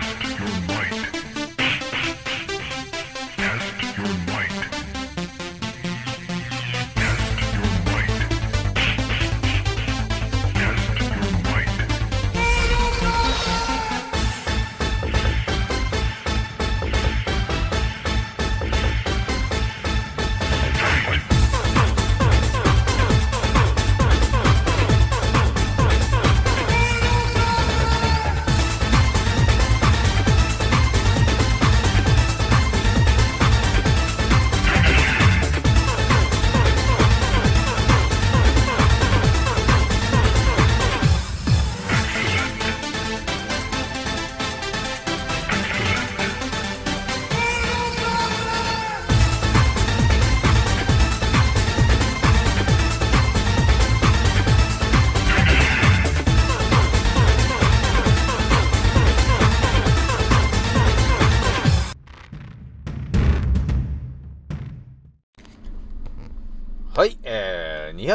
Test your might.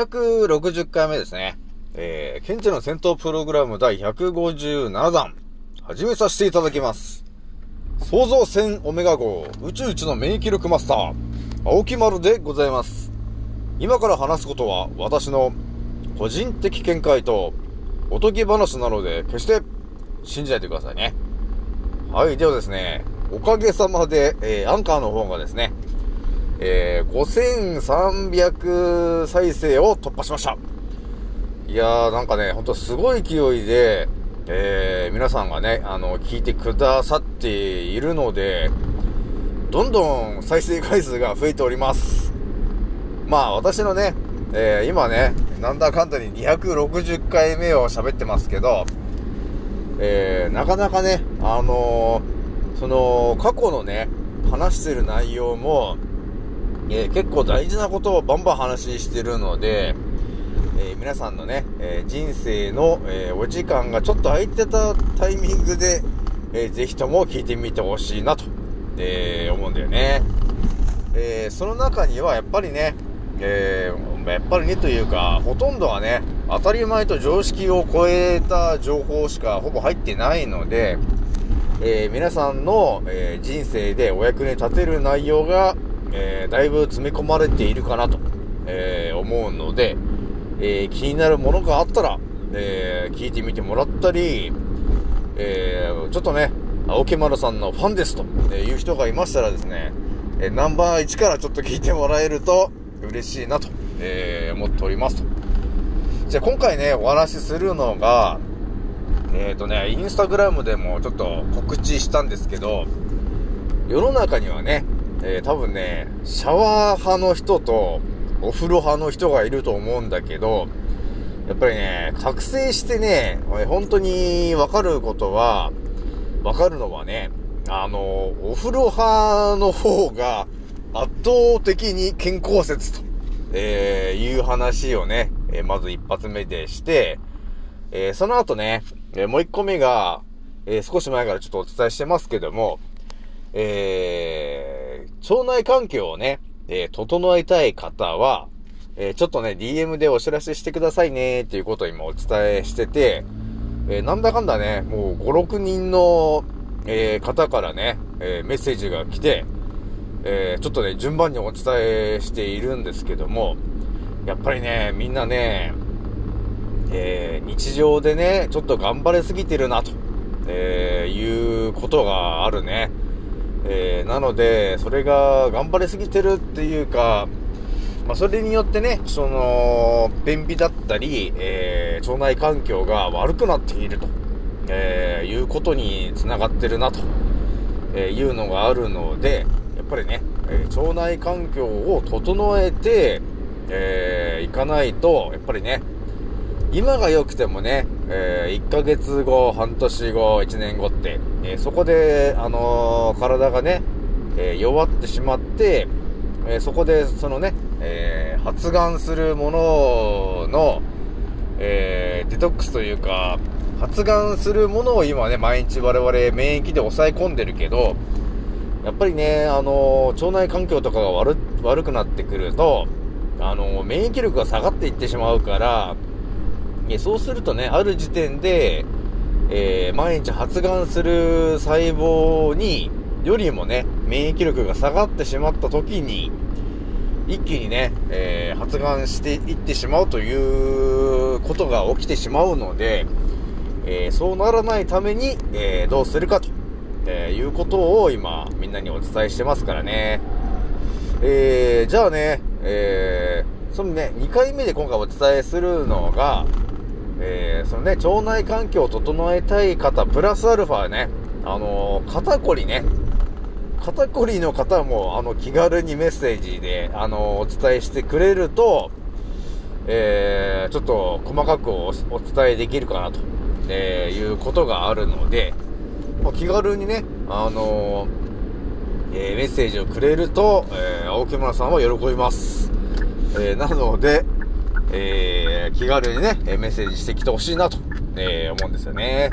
260回目ですね。えー、ケンチの戦闘プログラム第157弾、始めさせていただきます。創造船オメガ号宇宙一の免疫力マスター、青木丸でございます。今から話すことは私の個人的見解とおとぎ話なので決して信じないでくださいね。はい、ではですね、おかげさまで、えー、アンカーの方がですね、えー、5300再生を突破しました。いやー、なんかね、ほんとすごい勢いで、えー、皆さんがね、あの、聞いてくださっているので、どんどん再生回数が増えております。まあ、私のね、えー、今ね、なんだかんだに260回目を喋ってますけど、えー、なかなかね、あのーその、過去のね、話してる内容も、えー結構大事なことをバンバン話してるので、えー皆さんのね、えー人生の、えお時間がちょっと空いてたタイミングで、えーぜひとも聞いてみてほしいなと、え思うんだよね。えその中にはやっぱりね、えやっぱりねというか、ほとんどはね、当たり前と常識を超えた情報しかほぼ入ってないので、え皆さんの、え人生でお役に立てる内容が、えーだいぶ詰め込まれているかなと、えー思うので、えー気になるものがあったら、え聞いてみてもらったり、えちょっとね、青木丸さんのファンですという人がいましたらですね、えナンバー1からちょっと聞いてもらえると嬉しいなと、え思っておりますと。じゃあ今回ね、お話しするのが、えっ、とね、インスタグラムでもちょっと告知したんですけど、世の中にはね、えー多分ね、シャワー派の人とお風呂派の人がいると思うんだけど、やっぱりね、覚醒してね、本当にわかることは、わかるのはね、あの、お風呂派の方が圧倒的に健康説と、えーいう話をね、えーまず一発目でして、えーその後ね、えもう一個目が、え少し前からちょっとお伝えしてますけども、えー腸内環境をね、えー整えたい方は、えーちょっとね、DM でお知らせしてくださいね、っていうことを今お伝えしてて、えーなんだかんだね、もう5、6人の、え方からね、えメッセージが来て、えちょっとね、順番にお伝えしているんですけども、やっぱりね、みんなね、え日常でね、ちょっと頑張れすぎてるな、と、えいうことがあるね。えーなので、それが頑張れすぎてるっていうか、まあ、それによってね、その、便秘だったり、えー腸内環境が悪くなっていると、えーいうことにつながってるなと、えいうのがあるので、やっぱりね、え腸内環境を整えて、えーいかないと、やっぱりね、今が良くてもね、え1ヶ月後、半年後、1年後って、えーそこで、あのー体がね、え弱ってしまって、えそこで、そのね、え発がんするものの、えデトックスというか、発がんするものを今ね、毎日我々免疫で抑え込んでるけど、やっぱりね、あの腸内環境とかが悪くなってくると、あの免疫力が下がっていってしまうから、そうするとね、ある時点で、えー毎日発がんする細胞に、よりもね、免疫力が下がってしまった時に、一気にね、えー発がんしていってしまうということが起きてしまうので、えーそうならないために、えーどうするかと、えいうことを今、みんなにお伝えしてますからね。えじゃあね、えそのね、2回目で今回お伝えするのが、えーそのね、腸内環境を整えたい方、プラスアルファね、あのー肩こりね、肩こりの方も、あの、気軽にメッセージで、あの、お伝えしてくれると、えー、ちょっと細かくお伝えできるかなと、えいうことがあるので、まあ気軽にね、あのえメッセージをくれると、え青木村さんは喜びます。えなので、えー気軽にね、メッセージしてきてほしいなと、えー思うんですよね。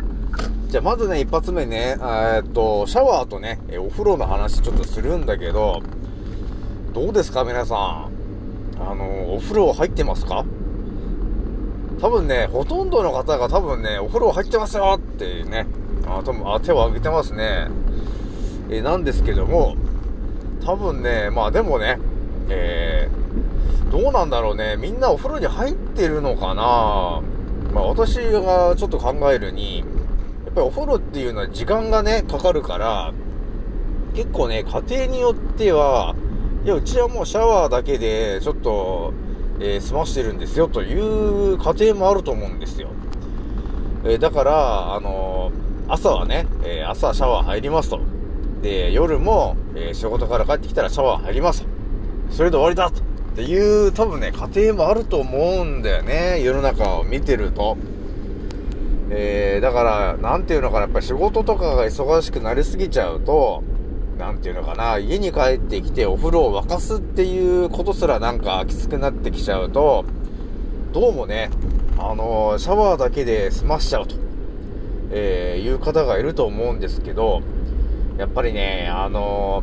じゃあまずね、一発目ね、えっと、シャワーとね、お風呂の話ちょっとするんだけど、どうですか皆さん？あの、お風呂入ってますか？多分ね、ほとんどの方が多分ね、お風呂入ってますよってね、あ、多分あ手を挙げてますね。えなんですけども、多分ね、まあでもね、えー、どうなんだろうね、みんなお風呂に入ってるのかなまあ私がちょっと考えるに、やっぱりお風呂っていうのは時間がね、かかるから、結構ね、家庭によっては、いや、うちはもうシャワーだけで、ちょっと、えー済ましてるんですよ、という家庭もあると思うんですよ。えーだから、あのー朝はね、え朝シャワー入りますと。で、夜も、え仕事から帰ってきたらシャワー入りますと。それで終わりだと。っていう、多分ね、家庭もあると思うんだよね。世の中を見てると。えー、だから、なんていうのかな、やっぱ仕事とかが忙しくなりすぎちゃうと、なんていうのかな、家に帰ってきてお風呂を沸かすっていうことすらなんかきつくなってきちゃうと、どうもね、あのーシャワーだけで済ましちゃうと、えーいう方がいると思うんですけど、やっぱりね、あの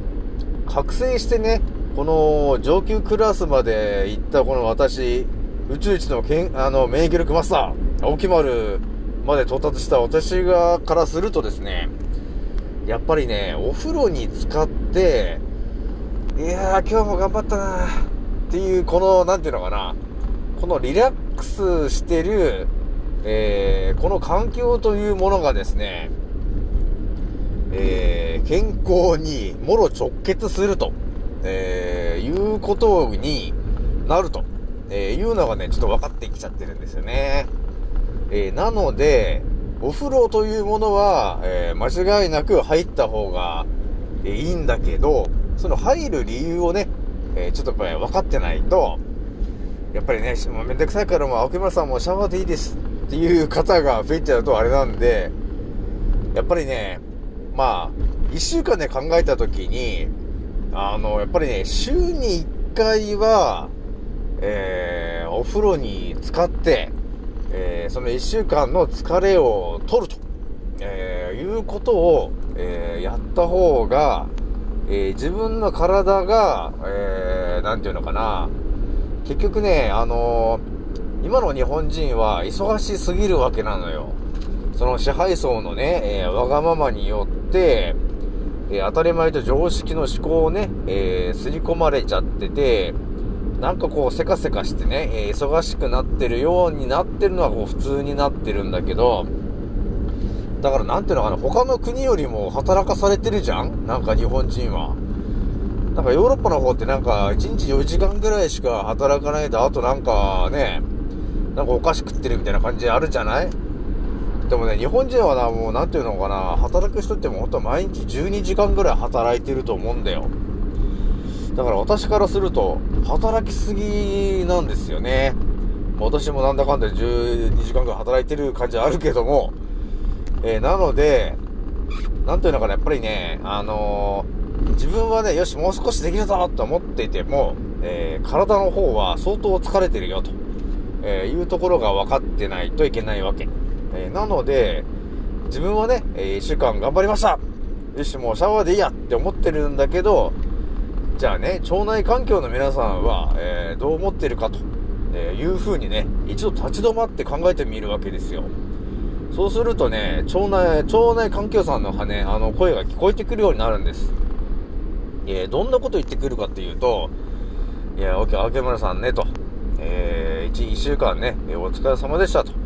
覚醒してね、この上級クラスまで行ったこの私、宇宙一のけんあの免疫力マスター、青木丸まで到達した私がからするとですね、やっぱりね、お風呂に浸かって、いやー、今日も頑張ったなーっていう、この、なんていうのかな、このリラックスしてる、えー、この環境というものがですね、えー、健康にもろ直結すると、えー、いうことになると、えー、いうのがね、ちょっと分かってきちゃってるんですよね。えー、なので、お風呂というものは、えー間違いなく入った方が、えいいんだけど、その入る理由をね、えーちょっとやっぱり分かってないと、やっぱりね、もうめんどくさいからもう青木村さんもシャワーでいいですっていう方が増えちゃうとあれなんで、やっぱりね、まあ、一週間で考えたときに、あの、やっぱりね、週に一回は、えー、お風呂に浸かって、えーその一週間の疲れを取ると、えーいうことを、えーやった方が、えー自分の体が、えーなんていうのかな、結局ね、あのー今の日本人は忙しすぎるわけなのよ。その支配層のね、えーわがままによって、えー当たり前と常識の思考をね、えー、刷り込まれちゃってて、なんかこう、せかせかしてね、えー忙しくなってるようになってるのはこう普通になってるんだけど、だからなんていうのかな、他の国よりも働かされてるじゃん？なんか日本人は。なんかヨーロッパの方ってなんか1日4時間ぐらいしか働かないで、あとなんかね、なんかお菓子食ってるみたいな感じあるじゃない？でもね、日本人はな、もうなんていうのかな、働く人ってもうほんと毎日12時間ぐらい働いてると思うんだよ。だから私からすると、働きすぎなんですよね。私もなんだかんだ12時間ぐらい働いてる感じはあるけども、えーなので、なんというのかな、やっぱりね、あのー自分はね、よし、もう少しできるぞと思っていても、えー体の方は相当疲れてるよと、えいうところが分かってないといけないわけ。えーなので、自分はね、え1週間頑張りましたよし、もうシャワーでいいやって思ってるんだけど、じゃあね、腸内環境の皆さんは、えーどう思ってるかと、えーいう風にね、一度立ち止まって考えてみるわけですよ。そうするとね、腸内、腸内環境さんの羽ね、あの、声が聞こえてくるようになるんです。えー、どんなこと言ってくるかっていうと、いや、おけ、明村さんね、と。えー、1、一週間ね、お疲れ様でした、と。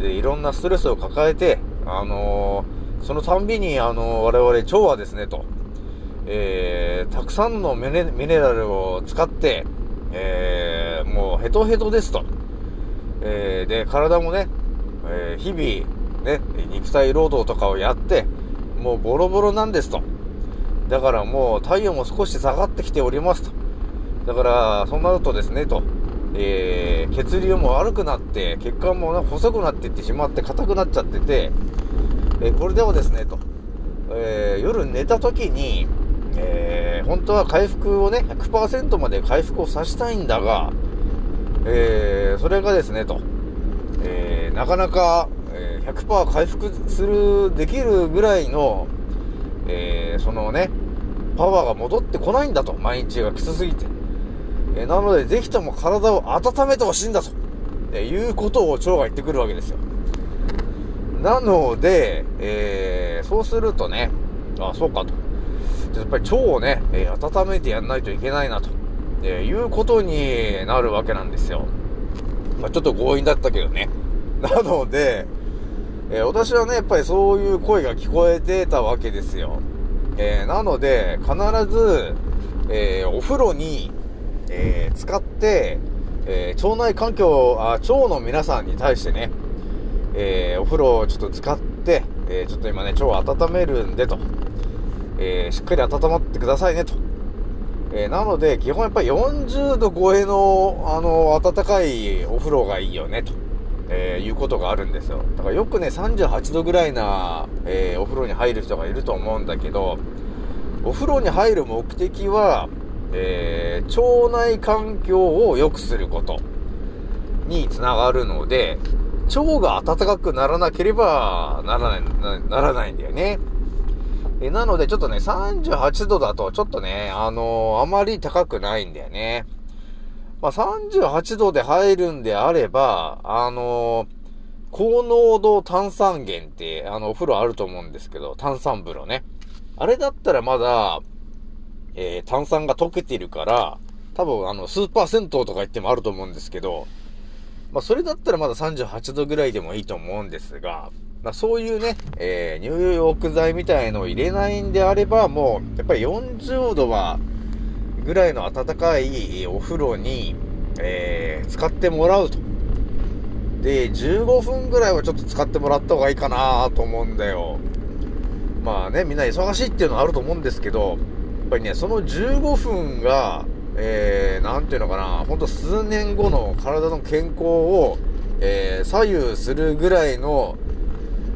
で、いろんなストレスを抱えて、あのーそのたんびに、あのー我々腸はですね、と。えー、たくさんのミネミネラルを使って、えー、もうヘトヘトですと。えー、で、体もね、えー日々、ね、肉体労働とかをやって、もうボロボロなんですと。だからもう体温も少し下がってきておりますと。だから、そうなるとですね、と。えー、血流も悪くなって、血管も細くなっていってしまって硬くなっちゃってて、えーこれでもですね、と。えー夜寝た時に、え本当は回復をね、100%まで回復をさせたいんだが、えそれがですね、と。えなかなか、え100%回復する、できるぐらいの、えそのね、パワーが戻ってこないんだと。毎日がきつすぎて。えなので、ぜひとも体を温めてほしいんだと。えーいうことを腸が言ってくるわけですよ。なので、えーそうするとね、あ、そうかと。やっぱり腸をね、えー温めてやんないといけないなと、えーいうことになるわけなんですよ。まあ、ちょっと強引だったけどね。なので、えー私はね、やっぱりそういう声が聞こえてたわけですよ。えなので、必ず、えお風呂に、えー使って、えー腸内環境あ、腸の皆さんに対してね、えーお風呂をちょっと使って、えーちょっと今ね、腸を温めるんでと、えーしっかり温まってくださいねと。えーなので、基本やっぱり40度超えの、あの、暖かいお風呂がいいよね、と、えーいうことがあるんですよ。だからよくね、38度ぐらいな、えーお風呂に入る人がいると思うんだけど、お風呂に入る目的は、えー腸内環境を良くすることにつながるので、腸が暖かくならなければならない、なならないんだよね。えなので、ちょっとね、38度だと、ちょっとね、あのーあまり高くないんだよね。まあ、38度で入るんであれば、あのー高濃度炭酸源って、あの、お風呂あると思うんですけど、炭酸風呂ね。あれだったらまだ、えー炭酸が溶けてるから、多分あの、スーパー銭湯とか言ってもあると思うんですけど、まあ、それだったらまだ38度ぐらいでもいいと思うんですが、まあ、そういうね、えー入浴剤みたいのを入れないんであれば、もう、やっぱり40度は、ぐらいの暖かいお風呂に、えー使ってもらうと。で、15分ぐらいはちょっと使ってもらった方がいいかなと思うんだよ。まあね、みんな忙しいっていうのはあると思うんですけど、ぱりね、その15分が、えー、なんていうのかな、ほんと数年後の体の健康を、えー左右するぐらいの、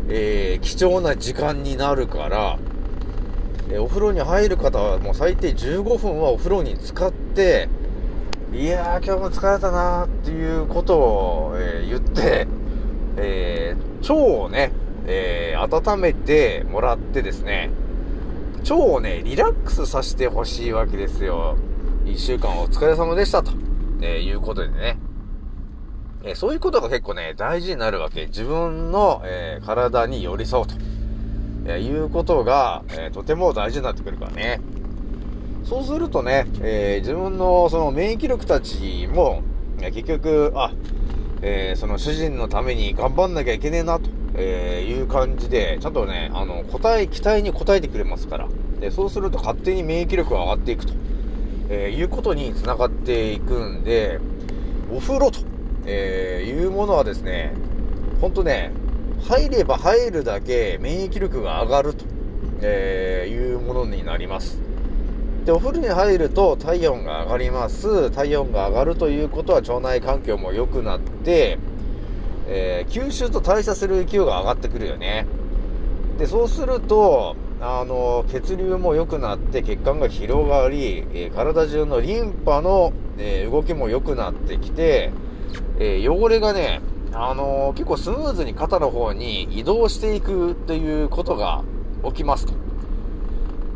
えー貴重な時間になるから、えお風呂に入る方はもう最低15分はお風呂に使って、いやー今日も疲れたなーっていうことを、えー言って、えー腸をね、えー温めてもらってですね、腸をね、リラックスさせてほしいわけですよ。一週間お疲れ様でしたと、えいうことでね。えそういうことが結構ね、大事になるわけ。自分の、えー体に寄り添うと、えーいうことが、えーとても大事になってくるからね。そうするとね、え自分のその免疫力たちも、結局、あ、えその主人のために頑張んなきゃいけねえな、と、えーいう感じで、ちゃんとね、あの、答え、期待に応えてくれますから。で、そうすると勝手に免疫力が上がっていくと、えーいうことにつながっていくんで、お風呂と、えーいうものはですね、ほんとね、入れば入るだけ免疫力が上がると、えーいうものになります。で、お風呂に入ると体温が上がります。体温が上がるということは腸内環境も良くなって、えー吸収と代謝する勢いが上がってくるよね。で、そうすると、あの、血流も良くなって血管が広がり、えー体中のリンパの、えー動きも良くなってきて、え汚れがね、あの結構スムーズに肩の方に移動していくということが起きますと。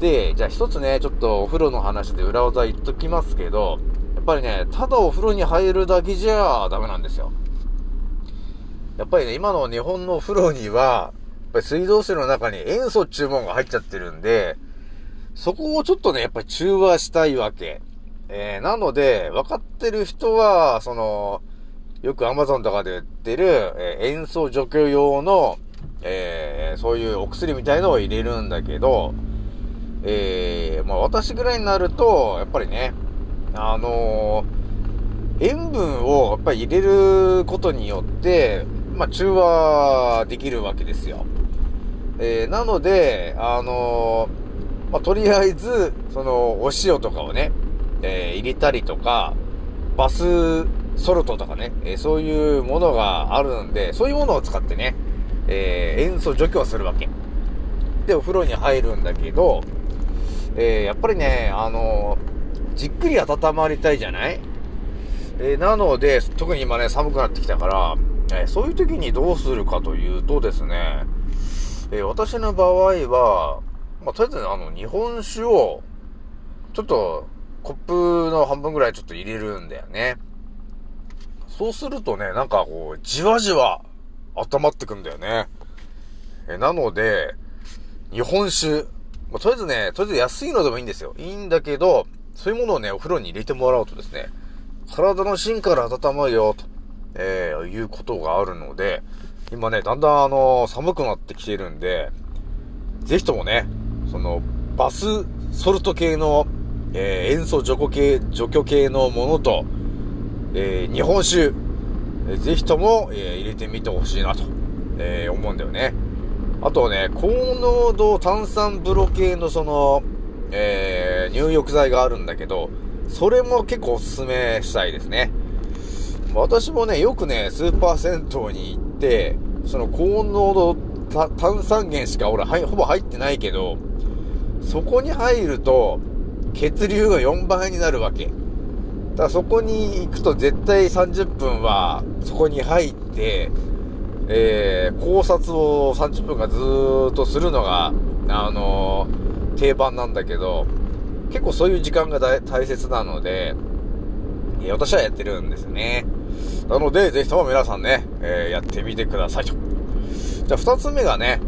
で、じゃあ一つね、ちょっとお風呂の話で裏技言っときますけど、やっぱりね、ただお風呂に入るだけじゃダメなんですよ。やっぱりね、今の日本のお風呂には、やっぱり水道水の中に塩素注文が入っちゃってるんで、そこをちょっとね、やっぱり中和したいわけ。えー、なので、分かってる人は、その、よく Amazon とかで売ってる、えー塩素除去用の、えーそういうお薬みたいのを入れるんだけど、えーまあ私ぐらいになると、やっぱりね、あのー塩分をやっぱり入れることによって、まあ中和できるわけですよ。えーなので、あのーまあとりあえず、その、お塩とかをね、えー入れたりとか、バスソルトとかね、えそういうものがあるんで、そういうものを使ってね、え塩素除去をするわけ。で、お風呂に入るんだけど、えやっぱりね、あのじっくり温まりたいじゃない？えなので、特に今ね、寒くなってきたから、えそういう時にどうするかというとですね、え私の場合は、まあ、とりあえずあの、日本酒を、ちょっと、コップの半分ぐらいちょっと入れるんだよね。そうするとね、なんかこう、じわじわ、温まってくんだよね。えなので、日本酒、まあ、とりあえずね、とりあえず安いのでもいいんですよ。いいんだけど、そういうものをね、お風呂に入れてもらうとですね、体の芯から温まるよ、と、えーいうことがあるので、今ね、だんだんあの寒くなってきてるんで、ぜひともね、その、バスソルト系の、えー塩素除去系、除去系のものと、えー日本酒、えーぜひとも、え入れてみてほしいなと、え思うんだよね。あとはね、高濃度炭酸風呂系のその、え入浴剤があるんだけど、それも結構おすすめしたいですね。私もね、よくね、スーパー銭湯に行って、その高濃度炭酸源しか俺はいほぼ入ってないけど、そこに入ると、血流が4倍になるわけ。だからそこに行くと絶対30分はそこに入って、えー、考察を30分間ずーっとするのが、あのー定番なんだけど、結構そういう時間が大切なので、私はやってるんですね。なので、ぜひとも皆さんね、えーやってみてくださいと。じゃあ二つ目がね、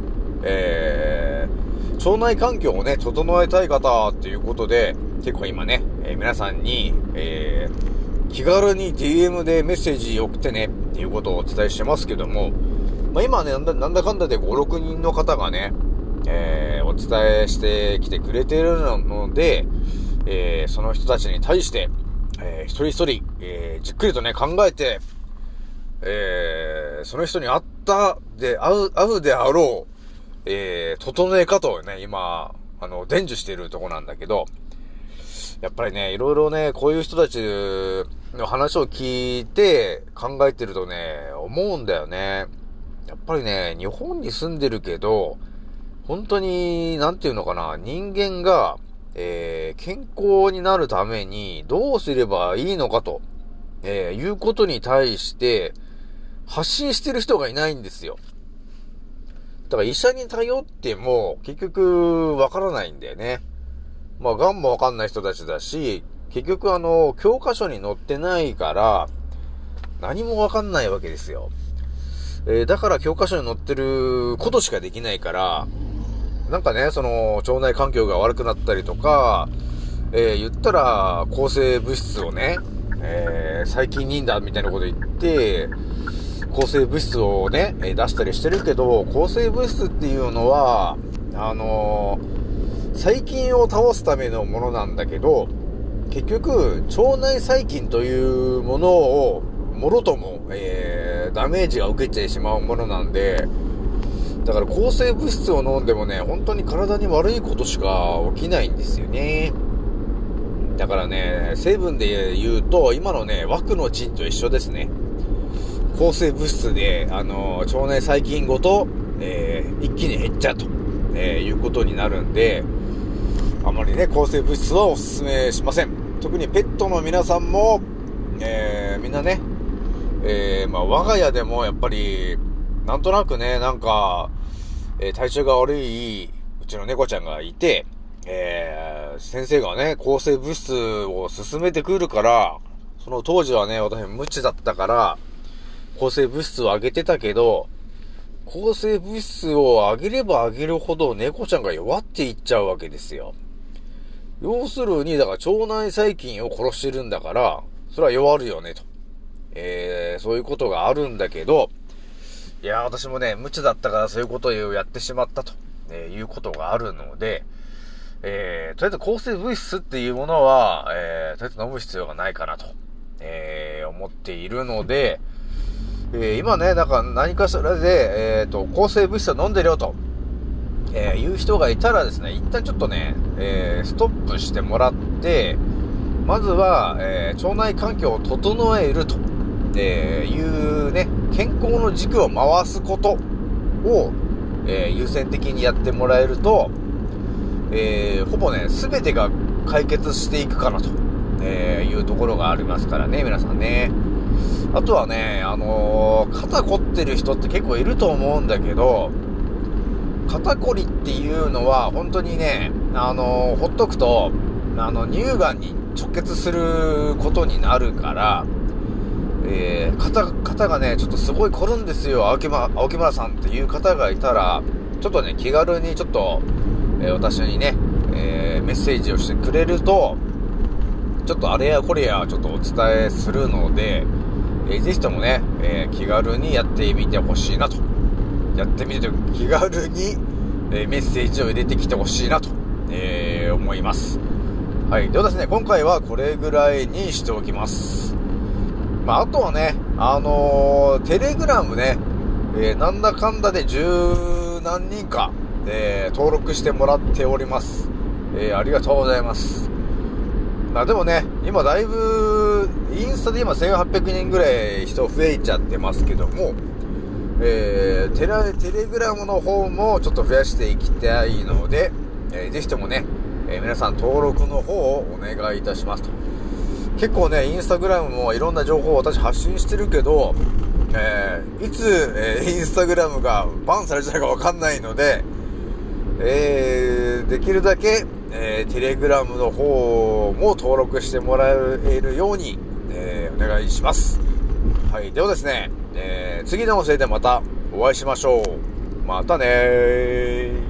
えー、腸内環境をね、整えたい方っていうことで、結構今ね、えー皆さんに、えー、気軽に DM でメッセージ送ってね、っていうことをお伝えしてますけども、まあ今ね、なんだなんだかんだで5、6人の方がね、えーお伝えしてきてくれてるので、えーその人たちに対して、えー一人一人、えーじっくりとね、考えて、えーその人に会ったで、会う、会うであろう、えー整え方をね、今、あの、伝授しているとこなんだけど、やっぱりね、いろいろね、こういう人たちの話を聞いて考えてるとね、思うんだよね。やっぱりね、日本に住んでるけど、本当に、なんていうのかな、人間が、えー健康になるためにどうすればいいのかと、えーいうことに対して、発信してる人がいないんですよ。だから医者に頼っても、結局、わからないんだよね。まあ、がんもわかんない人たちだし、結局あの、教科書に載ってないから、何もわかんないわけですよ。えーだから教科書に載ってることしかできないから、なんかね、その、腸内環境が悪くなったりとか、えー言ったら、抗生物質をね、えー細菌人だみたいなこと言って、抗生物質をね、え出したりしてるけど、抗生物質っていうのは、あのー細菌を倒すためのものなんだけど、結局、腸内細菌というものを、もろとも、えーダメージが受けてしまうものなんで、だから抗生物質を飲んでもね、本当に体に悪いことしか起きないんですよね。だからね、成分で言うと、今のね、枠の菌と一緒ですね。抗生物質で、あの、腸内細菌ごと、えー一気に減っちゃうと、えーいうことになるんで、あまりね、抗生物質はお勧めしません。特にペットの皆さんも、えーみんなね、えーまあ、我が家でもやっぱり、なんとなくね、なんか、えー体調が悪い、うちの猫ちゃんがいて、えー先生がね、抗生物質を勧めてくるから、その当時はね、私無知だったから、抗生物質をあげてたけど、抗生物質をあげればあげるほど猫ちゃんが弱っていっちゃうわけですよ。要するに、だから腸内細菌を殺してるんだから、それは弱るよね、と。えー、そういうことがあるんだけど、いや、私もね、無知だったからそういうことをやってしまったと、えいうことがあるので、えー、とりあえず抗生物質っていうものは、えー、とりあえず飲む必要がないかなと、えー、思っているので、え、今ね、なんか何かしらで、えっ、と、抗生物質を飲んでるよと、えー、いう人がいたらですね、一旦ちょっとね、え、ストップしてもらって、まずは、え、腸内環境を整えると、えいうね、健康の軸を回すことを、えー優先的にやってもらえると、えーほぼね、すべてが解決していくかなと、えーいうところがありますからね、皆さんね。あとはね、あの肩凝ってる人って結構いると思うんだけど、肩こりっていうのは本当にね、あのほっとくと、あの、乳がんに直結することになるから、えー、肩、肩がね、ちょっとすごい凝るんですよ、青木ま、青木村さんっていう方がいたら、ちょっとね、気軽にちょっと、えー私にね、えーメッセージをしてくれると、ちょっとあれやこれやちょっとお伝えするので、えーぜひともね、え気軽にやってみてほしいなと。やってみて、気軽に、えメッセージを入れてきてほしいなと、え思います。はい。ではですね、今回はこれぐらいにしておきます。まあ、あとはね、あのーテレグラムね、えーなんだかんだで十何人か、えー登録してもらっております。えーありがとうございます。まあでもね、今だいぶ、インスタで今1800人ぐらい人増えちゃってますけども、えーテレ、テレグラムの方もちょっと増やしていきたいので、えーぜひともね、えー皆さん登録の方をお願いいたしますと。結構ね、インスタグラムもいろんな情報を私発信してるけど、えーいつ、えーインスタグラムがバンされちゃうかわかんないので、えーできるだけ、えーテレグラムの方も登録してもらえるように、えーお願いします。はい。ではですね、えー次の音声でまたお会いしましょう。またねー。